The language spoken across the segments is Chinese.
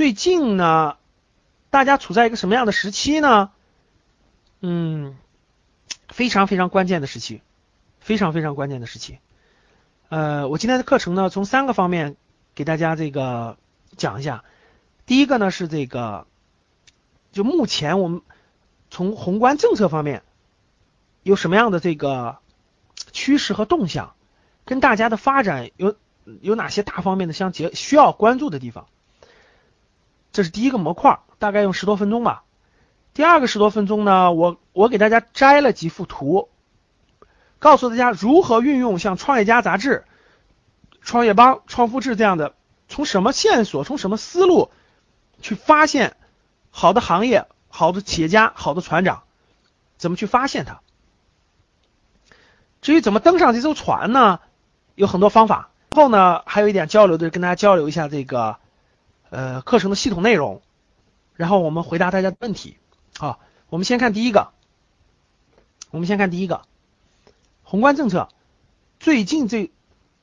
最近呢，大家处在一个什么样的时期呢？嗯，非常非常关键的时期，非常非常关键的时期。呃，我今天的课程呢，从三个方面给大家这个讲一下。第一个呢是这个，就目前我们从宏观政策方面有什么样的这个趋势和动向，跟大家的发展有有哪些大方面的相结需要关注的地方。这是第一个模块，大概用十多分钟吧。第二个十多分钟呢，我我给大家摘了几幅图，告诉大家如何运用像《创业家》杂志、创业邦、创富志这样的，从什么线索、从什么思路去发现好的行业、好的企业家、好的船长，怎么去发现它。至于怎么登上这艘船呢，有很多方法。后呢，还有一点交流的，跟大家交流一下这个。呃，课程的系统内容，然后我们回答大家的问题。好，我们先看第一个，我们先看第一个，宏观政策。最近这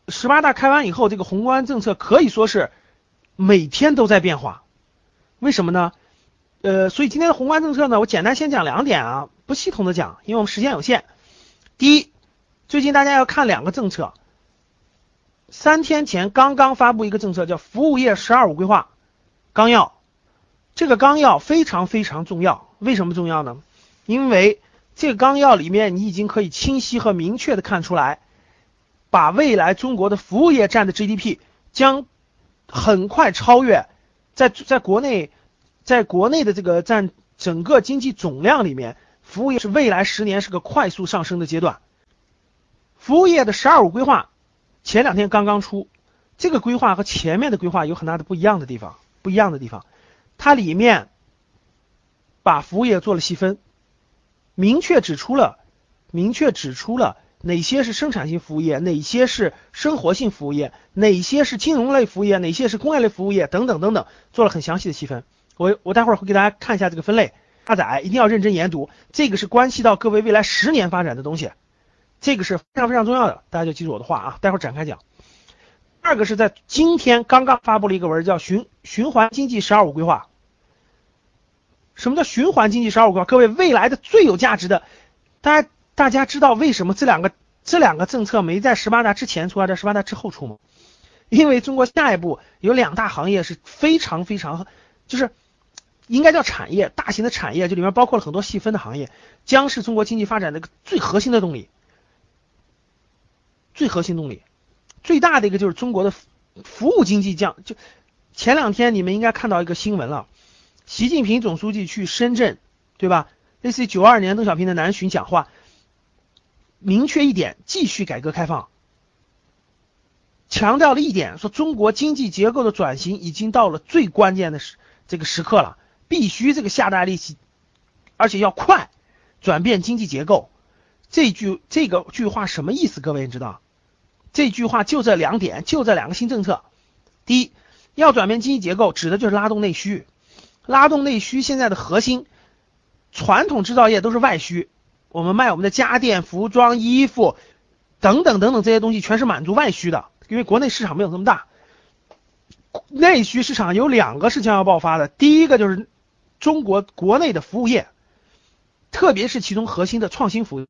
十八大开完以后，这个宏观政策可以说是每天都在变化。为什么呢？呃，所以今天的宏观政策呢，我简单先讲两点啊，不系统的讲，因为我们时间有限。第一，最近大家要看两个政策，三天前刚刚发布一个政策，叫服务业“十二五”规划。纲要，这个纲要非常非常重要。为什么重要呢？因为这个纲要里面，你已经可以清晰和明确的看出来，把未来中国的服务业占的 GDP 将很快超越，在在国内，在国内的这个占整个经济总量里面，服务业是未来十年是个快速上升的阶段。服务业的“十二五”规划前两天刚刚出，这个规划和前面的规划有很大的不一样的地方。不一样的地方，它里面把服务业做了细分，明确指出了，明确指出了哪些是生产性服务业，哪些是生活性服务业，哪些是金融类服务业，哪些是工业类服务业，等等等等，做了很详细的细分。我我待会儿会给大家看一下这个分类，下载一定要认真研读，这个是关系到各位未来十年发展的东西，这个是非常非常重要的，大家就记住我的话啊，待会儿展开讲。二个是在今天刚刚发布了一个文，叫循循环经济“十二五”规划。什么叫循环经济“十二五”规划？各位，未来的最有价值的，大家大家知道为什么这两个这两个政策没在十八大之前出，而在十八大之后出吗？因为中国下一步有两大行业是非常非常，就是应该叫产业，大型的产业，就里面包括了很多细分的行业，将是中国经济发展的一个最核心的动力，最核心动力。最大的一个就是中国的服务经济降，就前两天你们应该看到一个新闻了，习近平总书记去深圳，对吧？类似于九二年邓小平的南巡讲话，明确一点，继续改革开放，强调了一点，说中国经济结构的转型已经到了最关键的时这个时刻了，必须这个下大力气，而且要快，转变经济结构。这句这个句话什么意思？各位你知道？这句话就这两点，就这两个新政策。第一，要转变经济结构，指的就是拉动内需。拉动内需，现在的核心，传统制造业都是外需，我们卖我们的家电、服装、衣服等等等等这些东西，全是满足外需的，因为国内市场没有这么大。内需市场有两个是将要爆发的，第一个就是中国国内的服务业，特别是其中核心的创新服务；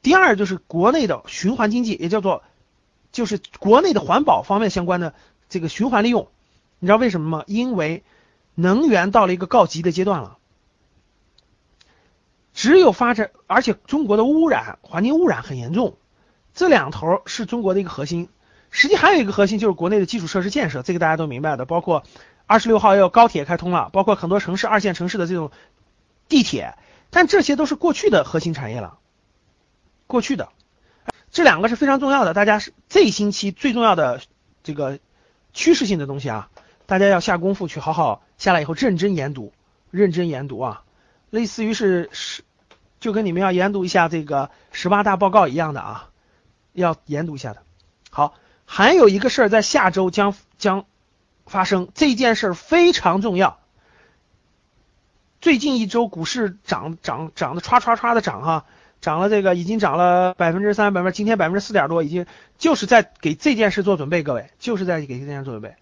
第二就是国内的循环经济，也叫做。就是国内的环保方面相关的这个循环利用，你知道为什么吗？因为能源到了一个告急的阶段了，只有发展，而且中国的污染、环境污染很严重，这两头是中国的一个核心。实际还有一个核心就是国内的基础设施建设，这个大家都明白的，包括二十六号要高铁开通了，包括很多城市二线城市的这种地铁，但这些都是过去的核心产业了，过去的。这两个是非常重要的，大家是这星期最重要的这个趋势性的东西啊。大家要下功夫去好好下来以后认真研读，认真研读啊，类似于是是就跟你们要研读一下这个十八大报告一样的啊，要研读一下的。好，还有一个事儿在下周将将发生，这件事儿非常重要。最近一周股市涨涨涨的唰唰唰的涨哈，涨了这个已经涨了百分之三百分，今天百分之四点多，已经就是在给这件事做准备，各位就是在给这件事做准备。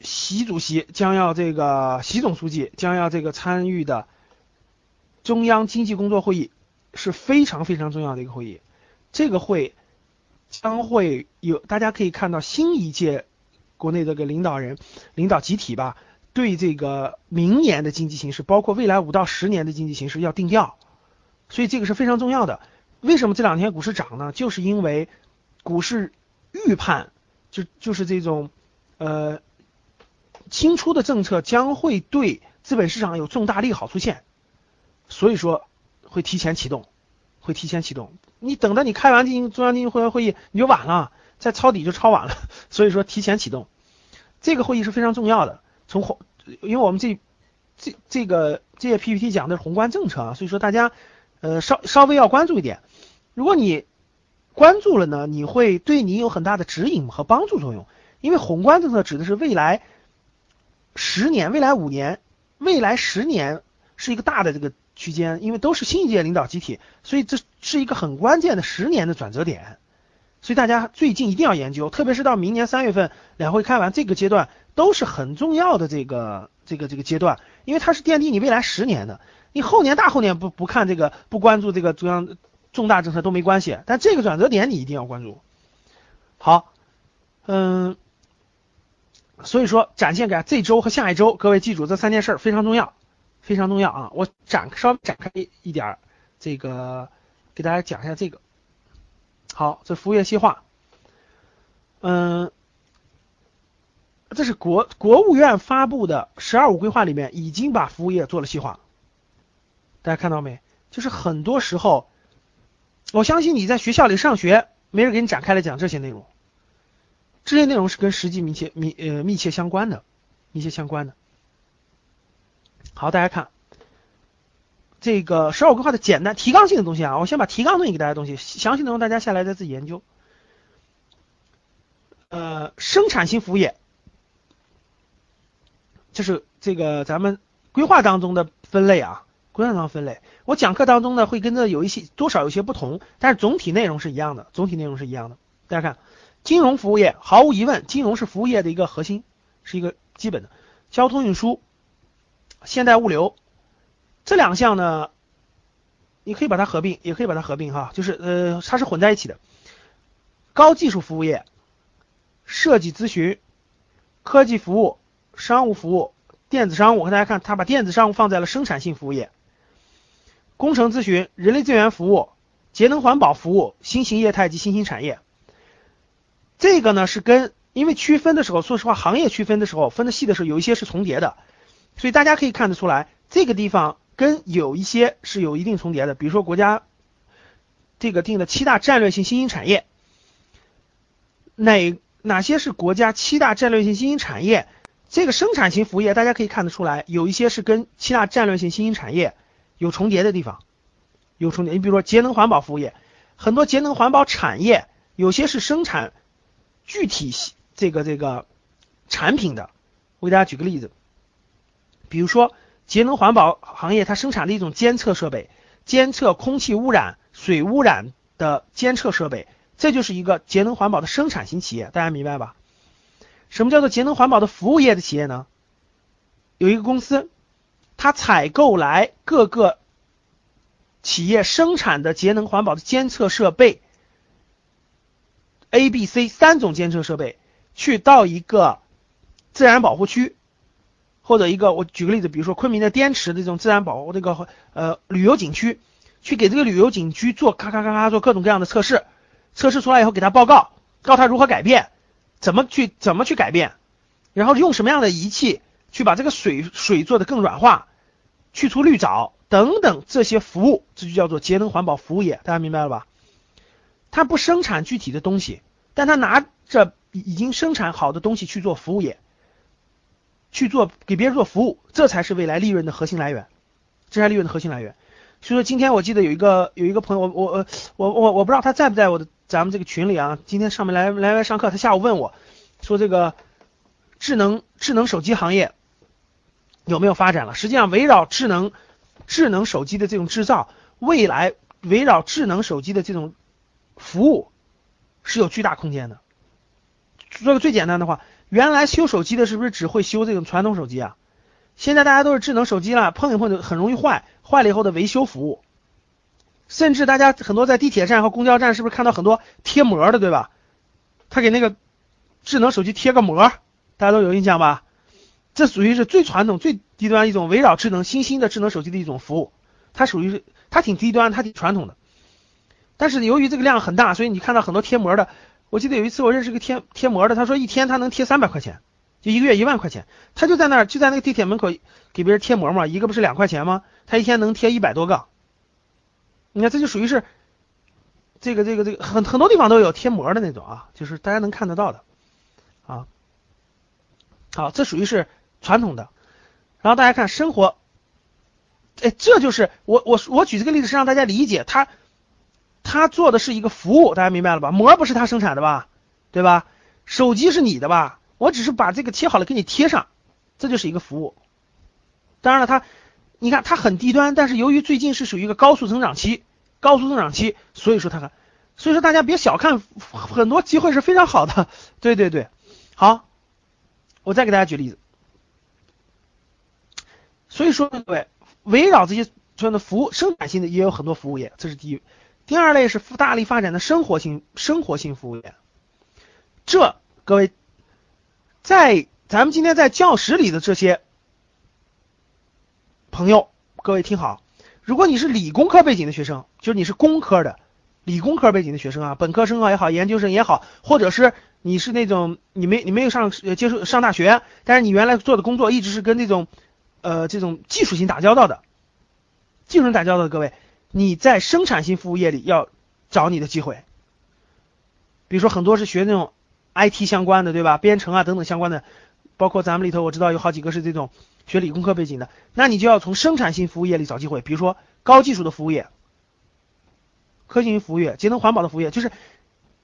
习主席将要这个，习总书记将要这个参与的中央经济工作会议是非常非常重要的一个会议。这个会将会有，大家可以看到新一届国内这个领导人、领导集体吧，对这个明年的经济形势，包括未来五到十年的经济形势要定调，所以这个是非常重要的。为什么这两天股市涨呢？就是因为股市预判，就就是这种呃。新出的政策将会对资本市场有重大利好出现，所以说会提前启动，会提前启动。你等到你开完经中央经济会会议，你就晚了，再抄底就抄晚了。所以说提前启动，这个会议是非常重要的。从宏，因为我们这这这个这些 PPT 讲的是宏观政策啊，所以说大家呃稍稍微要关注一点。如果你关注了呢，你会对你有很大的指引和帮助作用。因为宏观政策指的是未来。十年，未来五年，未来十年是一个大的这个区间，因为都是新一届领导集体，所以这是一个很关键的十年的转折点。所以大家最近一定要研究，特别是到明年三月份两会开完这个阶段，都是很重要的这个这个这个阶段，因为它是奠定你未来十年的。你后年大后年不不看这个，不关注这个中央重大政策都没关系，但这个转折点你一定要关注。好，嗯。所以说，展现给这周和下一周，各位记住这三件事非常重要，非常重要啊！我展稍微展开一点，这个给大家讲一下这个。好，这服务业细化，嗯，这是国国务院发布的“十二五”规划里面已经把服务业做了细化，大家看到没？就是很多时候，我相信你在学校里上学，没人给你展开来讲这些内容。这些内容是跟实际密切密呃密切相关的，密切相关的。好，大家看这个十二规划的简单提纲性的东西啊，我先把提纲东西给大家东西，详细内容大家下来再自己研究。呃，生产性服务业，就是这个咱们规划当中的分类啊，规划当中分类。我讲课当中呢会跟着有一些多少有些不同，但是总体内容是一样的，总体内容是一样的。大家看。金融服务业。毫无疑问，金融是服务业。的一个核心，是一个基本的。交通运输、现代物流这两项呢，你可以把它合并，也可以把它合并哈，就是呃，它是混在一起的。高技术服务业、设计咨询、科技服务、商务服务、电子商务，和大家看，它把电子商务放在了生产性服务业。工程咨询、人力资源服务、节能环保服务、新型业态及新兴产业。这个呢是跟，因为区分的时候，说实话，行业区分的时候分的细的时候，有一些是重叠的，所以大家可以看得出来，这个地方跟有一些是有一定重叠的。比如说国家这个定的七大战略性新兴产业，哪哪些是国家七大战略性新兴产业？这个生产型服务业大家可以看得出来，有一些是跟七大战略性新兴产业有重叠的地方，有重叠。你比如说节能环保服务业，很多节能环保产业有些是生产。具体这个这个产品的，我给大家举个例子，比如说节能环保行业，它生产的一种监测设备，监测空气污染、水污染的监测设备，这就是一个节能环保的生产型企业，大家明白吧？什么叫做节能环保的服务业的企业呢？有一个公司，他采购来各个企业生产的节能环保的监测设备。A、B、C 三种监测设备，去到一个自然保护区，或者一个我举个例子，比如说昆明的滇池的这种自然保护这个呃旅游景区，去给这个旅游景区做咔咔咔咔做各种各样的测试，测试出来以后给他报告，告他如何改变，怎么去怎么去改变，然后用什么样的仪器去把这个水水做的更软化，去除绿藻等等这些服务，这就叫做节能环保服务业，大家明白了吧？它不生产具体的东西。但他拿着已经生产好的东西去做服务业，去做给别人做服务，这才是未来利润的核心来源，这才是利润的核心来源。所以说今天我记得有一个有一个朋友，我我我我我不知道他在不在我的咱们这个群里啊。今天上面来来来上课，他下午问我说这个智能智能手机行业有没有发展了？实际上围绕智能智能手机的这种制造，未来围绕智能手机的这种服务是有巨大空间的。说个最简单的话，原来修手机的是不是只会修这种传统手机啊？现在大家都是智能手机了，碰一碰就很容易坏，坏了以后的维修服务，甚至大家很多在地铁站和公交站是不是看到很多贴膜的，对吧？他给那个智能手机贴个膜，大家都有印象吧？这属于是最传统、最低端一种围绕智能新兴的智能手机的一种服务，它属于是它挺低端，它挺传统的。但是由于这个量很大，所以你看到很多贴膜的。我记得有一次我认识个贴贴膜的，他说一天他能贴三百块钱，就一个月一万块钱，他就在那儿就在那个地铁门口给别人贴膜嘛，一个不是两块钱吗？他一天能贴一百多个，你看这就属于是这个这个这个很很多地方都有贴膜的那种啊，就是大家能看得到的啊。好，这属于是传统的，然后大家看生活，哎，这就是我我我举这个例子是让大家理解他。他做的是一个服务，大家明白了吧？膜不是他生产的吧？对吧？手机是你的吧？我只是把这个贴好了给你贴上，这就是一个服务。当然了，他，你看它很低端，但是由于最近是属于一个高速增长期，高速增长期，所以说它，所以说大家别小看，很多机会是非常好的。对对对，好，我再给大家举例子。所以说各位，围绕这些这样的服务，生产性的也有很多服务业，这是第一。第二类是大力发展的生活性生活性服务业，这各位在咱们今天在教室里的这些朋友，各位听好，如果你是理工科背景的学生，就是你是工科的理工科背景的学生啊，本科生啊也好，研究生也好，或者是你是那种你没你没有上接受上大学，但是你原来做的工作一直是跟那种呃这种技术型打交道的，技术型打交道的各位。你在生产性服务业里要找你的机会，比如说很多是学那种 IT 相关的，对吧？编程啊等等相关的，包括咱们里头我知道有好几个是这种学理工科背景的，那你就要从生产性服务业里找机会，比如说高技术的服务业、科技型服务业、节能环保的服务业，就是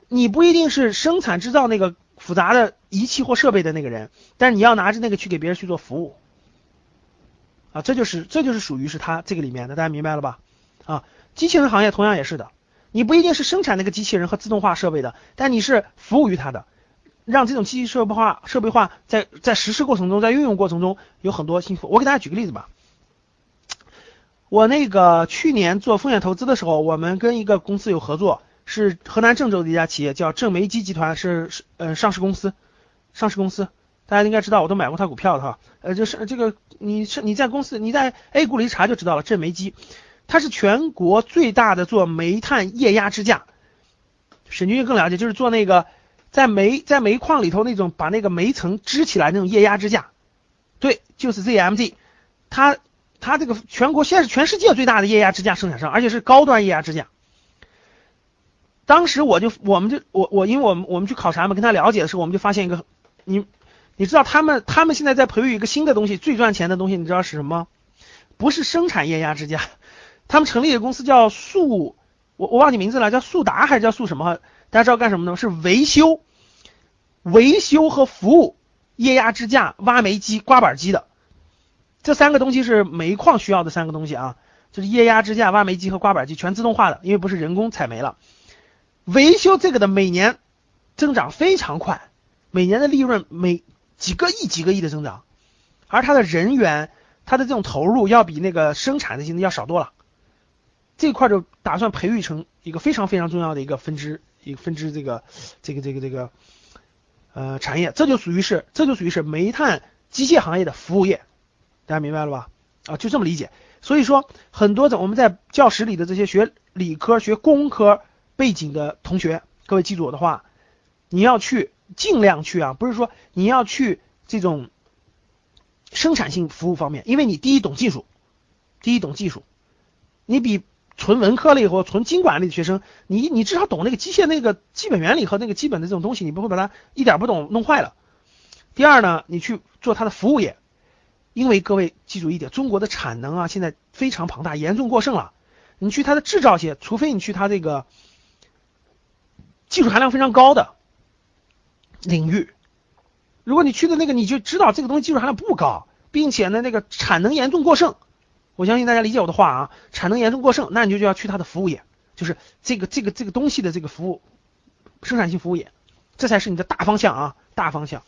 你不一定是生产制造那个复杂的仪器或设备的那个人，但是你要拿着那个去给别人去做服务，啊，这就是这就是属于是他这个里面的，大家明白了吧？啊，机器人行业同样也是的，你不一定是生产那个机器人和自动化设备的，但你是服务于它的，让这种机器设备化、设备化在在实施过程中，在运用过程中有很多幸福。我给大家举个例子吧，我那个去年做风险投资的时候，我们跟一个公司有合作，是河南郑州的一家企业，叫正煤机集团，是是呃上市公司，上市公司大家应该知道，我都买过他股票的哈，呃就是这个你是你在公司你在 A 股里一查就知道了，正煤机。它是全国最大的做煤炭液压支架，沈军更了解，就是做那个在煤在煤矿里头那种把那个煤层支起来那种液压支架，对，就是 ZMZ，它它这个全国现在是全世界最大的液压支架生产商，而且是高端液压支架。当时我就我们就我我因为我们我们去考察嘛，跟他了解的时候，我们就发现一个，你你知道他们他们现在在培育一个新的东西，最赚钱的东西，你知道是什么？不是生产液压支架。他们成立的公司叫速，我我忘记名字了，叫速达还是叫速什么？大家知道干什么的吗？是维修、维修和服务液压支架、挖煤机、刮板机的。这三个东西是煤矿需要的三个东西啊，就是液压支架、挖煤机和刮板机，全自动化的，因为不是人工采煤了。维修这个的每年增长非常快，每年的利润每几个亿、几个亿的增长，而它的人员、它的这种投入要比那个生产的现在要少多了。这块就打算培育成一个非常非常重要的一个分支，一个分支这个这个这个这个呃产业，这就属于是这就属于是煤炭机械行业的服务业，大家明白了吧？啊，就这么理解。所以说，很多的我们在教室里的这些学理科、学工科背景的同学，各位记住我的话，你要去尽量去啊，不是说你要去这种生产性服务方面，因为你第一懂技术，第一懂技术，你比。纯文科类或纯经管类的学生，你你至少懂那个机械那个基本原理和那个基本的这种东西，你不会把它一点不懂弄坏了。第二呢，你去做它的服务业，因为各位记住一点，中国的产能啊现在非常庞大，严重过剩了。你去它的制造业，除非你去它这个技术含量非常高的领域，如果你去的那个，你就知道这个东西技术含量不高，并且呢那个产能严重过剩。我相信大家理解我的话啊，产能严重过剩，那你就就要去它的服务业，就是这个这个这个东西的这个服务生产性服务业，这才是你的大方向啊，大方向。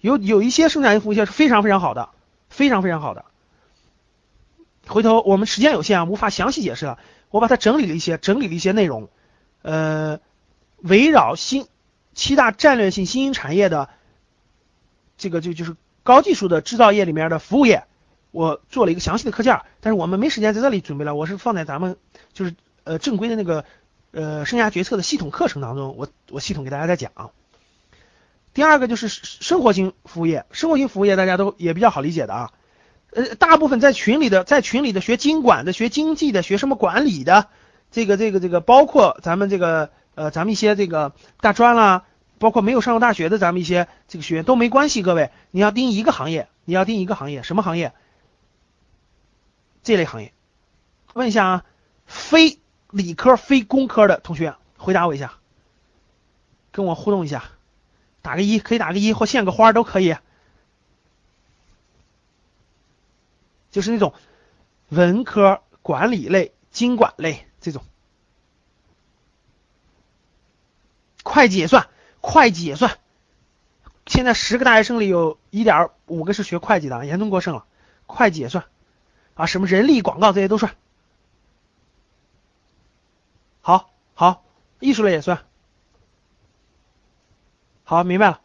有有一些生产性服务业是非常非常好的。非常非常好的，回头我们时间有限啊，无法详细解释了。我把它整理了一些，整理了一些内容，呃，围绕新七大战略性新兴产业的这个就就是高技术的制造业里面的服务业，我做了一个详细的课件，但是我们没时间在这里准备了，我是放在咱们就是呃正规的那个呃生涯决策的系统课程当中，我我系统给大家在讲。第二个就是生活型服务业，生活型服务业大家都也比较好理解的啊，呃，大部分在群里的，在群里的学经管的、学经济的、学什么管理的，这个、这个、这个，包括咱们这个呃，咱们一些这个大专啦，包括没有上过大学的咱们一些这个学员都没关系，各位，你要盯一个行业，你要盯一个行业，什么行业？这类行业，问一下啊，非理科、非工科的同学回答我一下，跟我互动一下。打个一，可以打个一或献个花都可以，就是那种文科管理类、经管类这种，会计也算，会计也算。现在十个大学生里有一点五个是学会计的，严重过剩了，会计也算啊，什么人力广告这些都算。好，好，艺术类也算。好，明白了。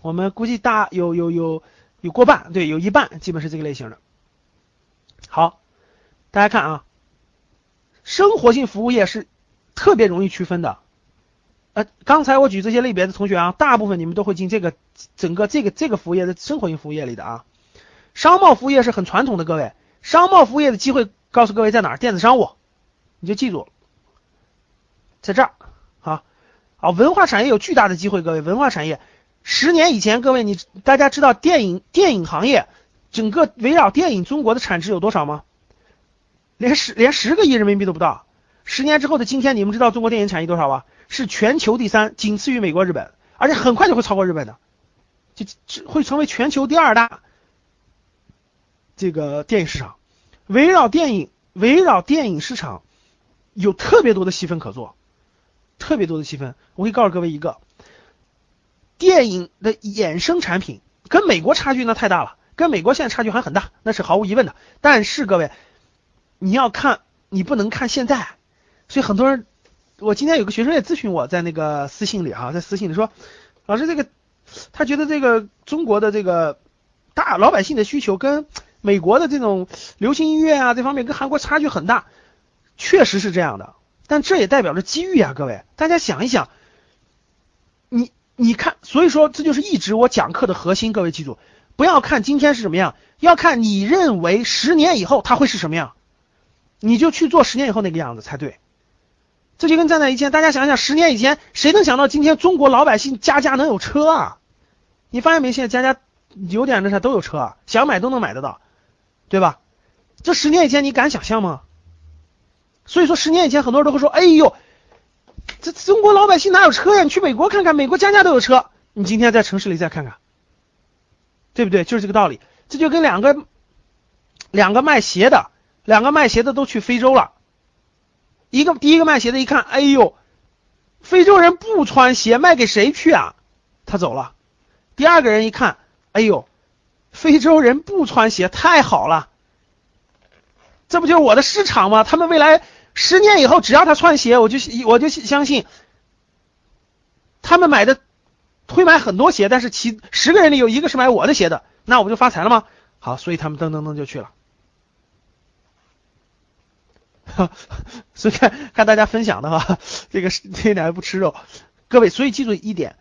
我们估计大有有有有过半，对，有一半基本是这个类型的。好，大家看啊，生活性服务业是特别容易区分的。呃，刚才我举这些类别的同学啊，大部分你们都会进这个整个这个这个服务业的生活性服务业里的啊。商贸服务业是很传统的，各位，商贸服务业的机会告诉各位在哪儿？电子商务，你就记住，在这儿。啊，文化产业有巨大的机会，各位，文化产业，十年以前，各位你大家知道电影电影行业整个围绕电影中国的产值有多少吗？连十连十个亿人民币都不到。十年之后的今天，你们知道中国电影产业多少吧？是全球第三，仅次于美国、日本，而且很快就会超过日本的，就会成为全球第二大这个电影市场。围绕电影，围绕电影市场有特别多的细分可做。特别多的细分，我可以告诉各位一个，电影的衍生产品跟美国差距那太大了，跟美国现在差距还很大，那是毫无疑问的。但是各位，你要看，你不能看现在。所以很多人，我今天有个学生也咨询我在那个私信里哈，在私信里说，老师这个，他觉得这个中国的这个大老百姓的需求跟美国的这种流行音乐啊这方面跟韩国差距很大，确实是这样的。但这也代表着机遇啊，各位，大家想一想，你你看，所以说这就是一直我讲课的核心，各位记住，不要看今天是什么样，要看你认为十年以后它会是什么样，你就去做十年以后那个样子才对。这就跟站在以前，大家想想，十年以前谁能想到今天中国老百姓家家能有车啊？你发现没？现在家家有点那啥都有车，想买都能买得到，对吧？这十年以前你敢想象吗？所以说，十年以前很多人都会说：“哎呦，这中国老百姓哪有车呀？你去美国看看，美国家家都有车。你今天在城市里再看看，对不对？就是这个道理。这就跟两个两个卖鞋的，两个卖鞋的都去非洲了。一个第一个卖鞋的，一看，哎呦，非洲人不穿鞋，卖给谁去啊？他走了。第二个人一看，哎呦，非洲人不穿鞋，太好了，这不就是我的市场吗？他们未来。十年以后，只要他穿鞋，我就我就相信，他们买的会买很多鞋，但是其十个人里有一个是买我的鞋的，那我不就发财了吗？好，所以他们噔噔噔就去了。所以看看大家分享的哈，这个这两位不吃肉，各位，所以记住一点，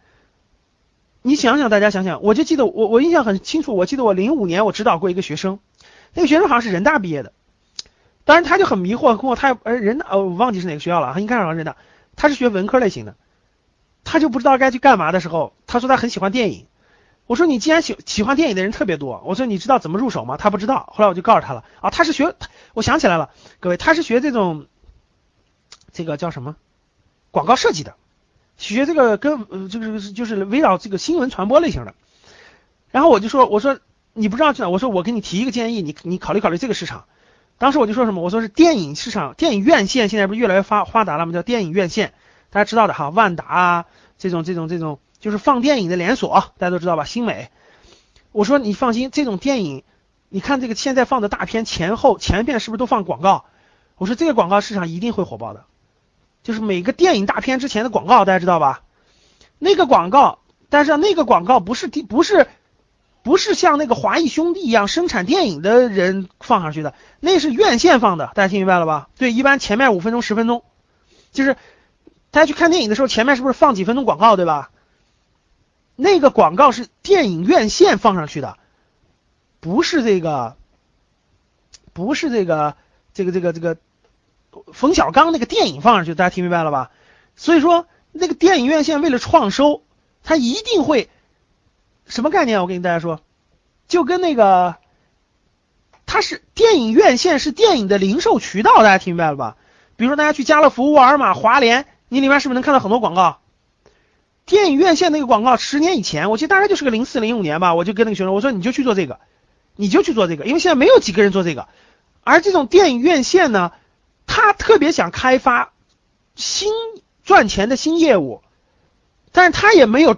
你想想，大家想想，我就记得我我印象很清楚，我记得我零五年我指导过一个学生，那个学生好像是人大毕业的。当然，他就很迷惑，跟我他呃人大，我忘记是哪个学校了，他应该是人大，他是学文科类型的，他就不知道该去干嘛的时候，他说他很喜欢电影，我说你既然喜喜欢电影的人特别多，我说你知道怎么入手吗？他不知道。后来我就告诉他了啊，他是学，我想起来了，各位，他是学这种这个叫什么广告设计的，学这个跟呃就是就是围绕这个新闻传播类型的。然后我就说，我说你不知道去哪？我说我给你提一个建议，你你考虑考虑这个市场。当时我就说什么？我说是电影市场，电影院线现在不是越来越发发达了吗？叫电影院线，大家知道的哈，万达啊，这种这种这种就是放电影的连锁，大家都知道吧？新美。我说你放心，这种电影，你看这个现在放的大片前后前片是不是都放广告？我说这个广告市场一定会火爆的，就是每个电影大片之前的广告，大家知道吧？那个广告，但是那个广告不是不是。不是像那个华谊兄弟一样生产电影的人放上去的，那是院线放的，大家听明白了吧？对，一般前面五分钟十分钟，就是大家去看电影的时候，前面是不是放几分钟广告，对吧？那个广告是电影院线放上去的，不是这个，不是这个，这个这个这个冯小刚那个电影放上去，大家听明白了吧？所以说，那个电影院线为了创收，他一定会。什么概念？我跟大家说，就跟那个，它是电影院线是电影的零售渠道，大家听明白了吧？比如说大家去家乐福、沃尔玛、华联，你里面是不是能看到很多广告？电影院线那个广告，十年以前，我记得大概就是个零四零五年吧，我就跟那个学生我说你就去做这个，你就去做这个，因为现在没有几个人做这个。而这种电影院线呢，他特别想开发新赚钱的新业务，但是他也没有。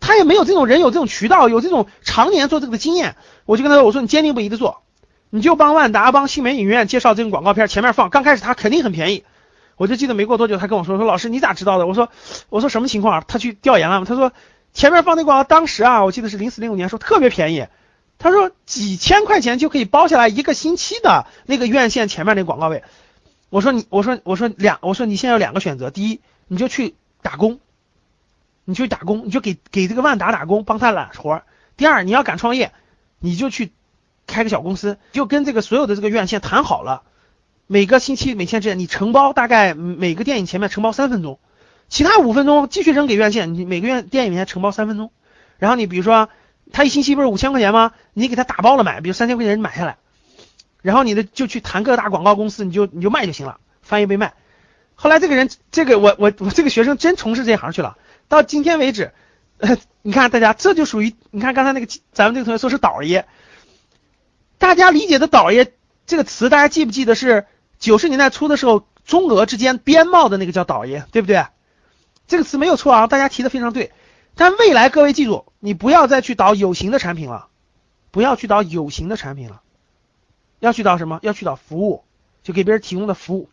他也没有这种人有这种渠道，有这种常年做这个的经验，我就跟他说：“我说你坚定不移的做，你就帮万达、帮新美影院介绍这种广告片，前面放，刚开始他肯定很便宜。”我就记得没过多久，他跟我说：“说老师你咋知道的？”我说：“我说什么情况？”他去调研了他说：“前面放那广告，当时啊，我记得是零四零五年，说特别便宜。他说几千块钱就可以包下来一个星期的那个院线前面那广告位。”我说：“你我说我说两我说你现在有两个选择，第一你就去打工。”你去打工，你就给给这个万达打工，帮他揽活。第二，你要敢创业，你就去开个小公司，就跟这个所有的这个院线谈好了，每个星期每天这样，你承包大概每个电影前面承包三分钟，其他五分钟继续扔给院线，你每个院电影里面承包三分钟。然后你比如说他一星期不是五千块钱吗？你给他打包了买，比如三千块钱你买下来，然后你的就去谈各大广告公司，你就你就卖就行了，翻译被卖。后来这个人，这个我我我这个学生真从事这行去了。到今天为止，你看大家这就属于你看刚才那个咱们这个同学说是倒爷，大家理解的倒爷这个词，大家记不记得是九十年代初的时候中俄之间边贸的那个叫倒爷，对不对？这个词没有错啊，大家提的非常对。但未来各位记住，你不要再去导有形的产品了，不要去导有形的产品了，要去导什么？要去导服务，就给别人提供的服务。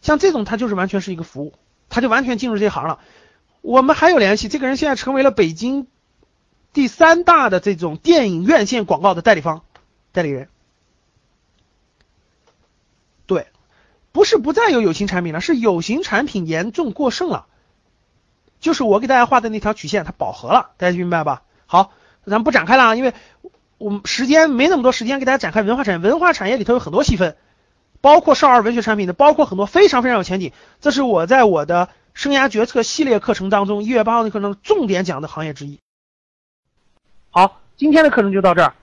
像这种，它就是完全是一个服务，他就完全进入这行了。我们还有联系，这个人现在成为了北京第三大的这种电影院线广告的代理方、代理人。对，不是不再有有形产品了，是有形产品严重过剩了。就是我给大家画的那条曲线，它饱和了，大家明白吧？好，咱们不展开了啊，因为我们时间没那么多时间给大家展开文化产业。文化产业里头有很多细分，包括少儿文学产品的，包括很多非常非常有前景。这是我在我的。生涯决策系列课程当中，一月八号的课程重点讲的行业之一。好，今天的课程就到这儿。